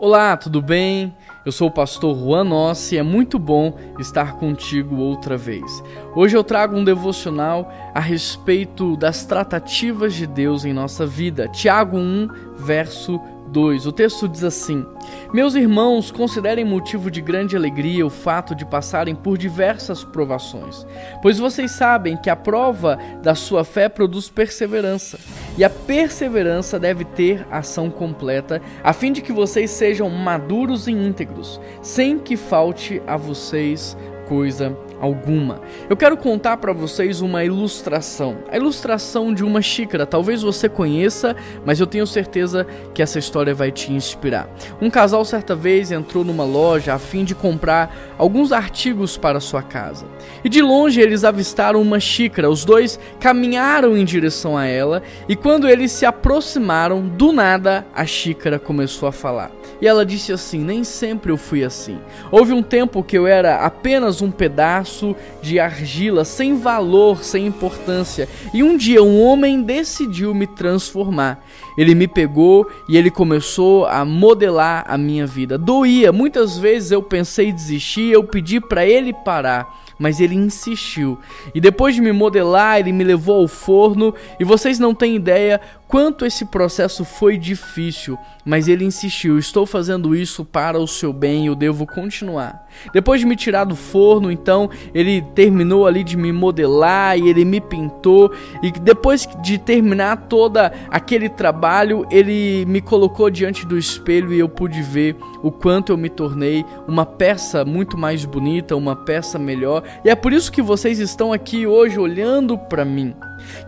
Olá, tudo bem? Eu sou o pastor Juan Nossi e é muito bom estar contigo outra vez. Hoje eu trago um devocional a respeito das tratativas de Deus em nossa vida. Tiago 1, verso 2. O texto diz assim: Meus irmãos, considerem motivo de grande alegria o fato de passarem por diversas provações, pois vocês sabem que a prova da sua fé produz perseverança, e a perseverança deve ter ação completa, a fim de que vocês sejam maduros e íntegros, sem que falte a vocês coisa alguma. Eu quero contar para vocês uma ilustração. A ilustração de uma xícara. Talvez você conheça, mas eu tenho certeza que essa história vai te inspirar. Um casal certa vez entrou numa loja a fim de comprar alguns artigos para sua casa. E de longe eles avistaram uma xícara. Os dois caminharam em direção a ela e quando eles se aproximaram, do nada a xícara começou a falar. E ela disse assim: "Nem sempre eu fui assim. Houve um tempo que eu era apenas um pedaço de argila sem valor, sem importância. E um dia um homem decidiu me transformar. Ele me pegou e ele começou a modelar a minha vida. Doía, muitas vezes eu pensei em desistir, eu pedi para ele parar mas ele insistiu. E depois de me modelar, ele me levou ao forno, e vocês não têm ideia quanto esse processo foi difícil, mas ele insistiu: estou fazendo isso para o seu bem, eu devo continuar. Depois de me tirar do forno, então ele terminou ali de me modelar e ele me pintou, e depois de terminar toda aquele trabalho, ele me colocou diante do espelho e eu pude ver o quanto eu me tornei uma peça muito mais bonita, uma peça melhor, e é por isso que vocês estão aqui hoje olhando para mim.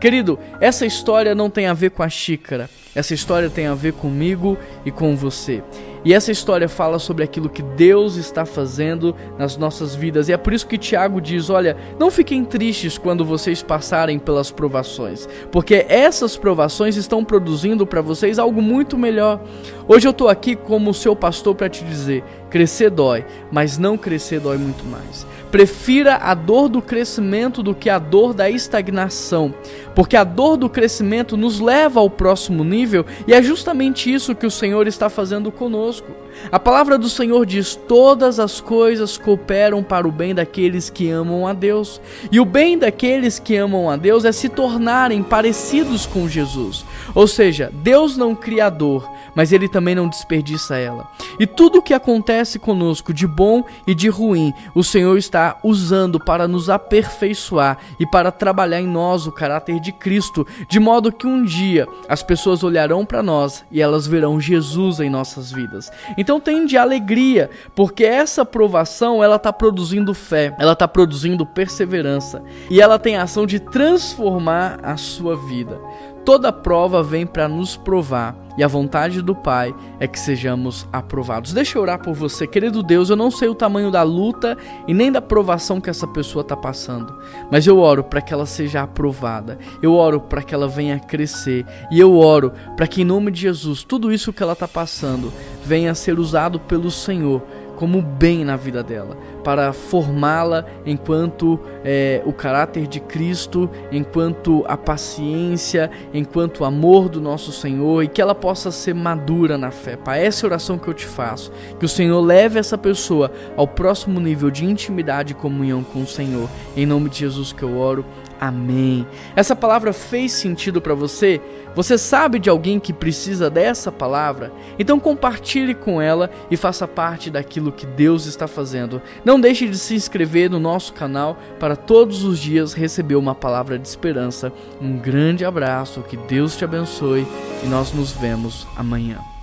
Querido, essa história não tem a ver com a xícara, essa história tem a ver comigo e com você. E essa história fala sobre aquilo que Deus está fazendo nas nossas vidas. E é por isso que Tiago diz: olha, não fiquem tristes quando vocês passarem pelas provações, porque essas provações estão produzindo para vocês algo muito melhor. Hoje eu estou aqui como seu pastor para te dizer: crescer dói, mas não crescer dói muito mais. Prefira a dor do crescimento do que a dor da estagnação, porque a dor do crescimento nos leva ao próximo nível e é justamente isso que o Senhor está fazendo conosco. A palavra do Senhor diz: Todas as coisas cooperam para o bem daqueles que amam a Deus. E o bem daqueles que amam a Deus é se tornarem parecidos com Jesus. Ou seja, Deus não cria dor, mas Ele também não desperdiça ela. E tudo o que acontece conosco, de bom e de ruim, o Senhor está usando para nos aperfeiçoar e para trabalhar em nós o caráter de Cristo, de modo que um dia as pessoas olharão para nós e elas verão Jesus em nossas vidas. Então tem de alegria, porque essa provação ela está produzindo fé, ela está produzindo perseverança e ela tem a ação de transformar a sua vida. Toda prova vem para nos provar e a vontade do Pai é que sejamos aprovados. Deixa eu orar por você, querido Deus. Eu não sei o tamanho da luta e nem da provação que essa pessoa está passando, mas eu oro para que ela seja aprovada. Eu oro para que ela venha crescer e eu oro para que, em nome de Jesus, tudo isso que ela está passando venha a ser usado pelo Senhor como bem na vida dela, para formá-la enquanto é, o caráter de Cristo, enquanto a paciência, enquanto o amor do nosso Senhor e que ela possa ser madura na fé. Pai, essa é oração que eu te faço, que o Senhor leve essa pessoa ao próximo nível de intimidade e comunhão com o Senhor. Em nome de Jesus que eu oro. Amém. Essa palavra fez sentido para você? Você sabe de alguém que precisa dessa palavra? Então compartilhe com ela e faça parte daquilo que Deus está fazendo. Não deixe de se inscrever no nosso canal para todos os dias receber uma palavra de esperança. Um grande abraço, que Deus te abençoe e nós nos vemos amanhã.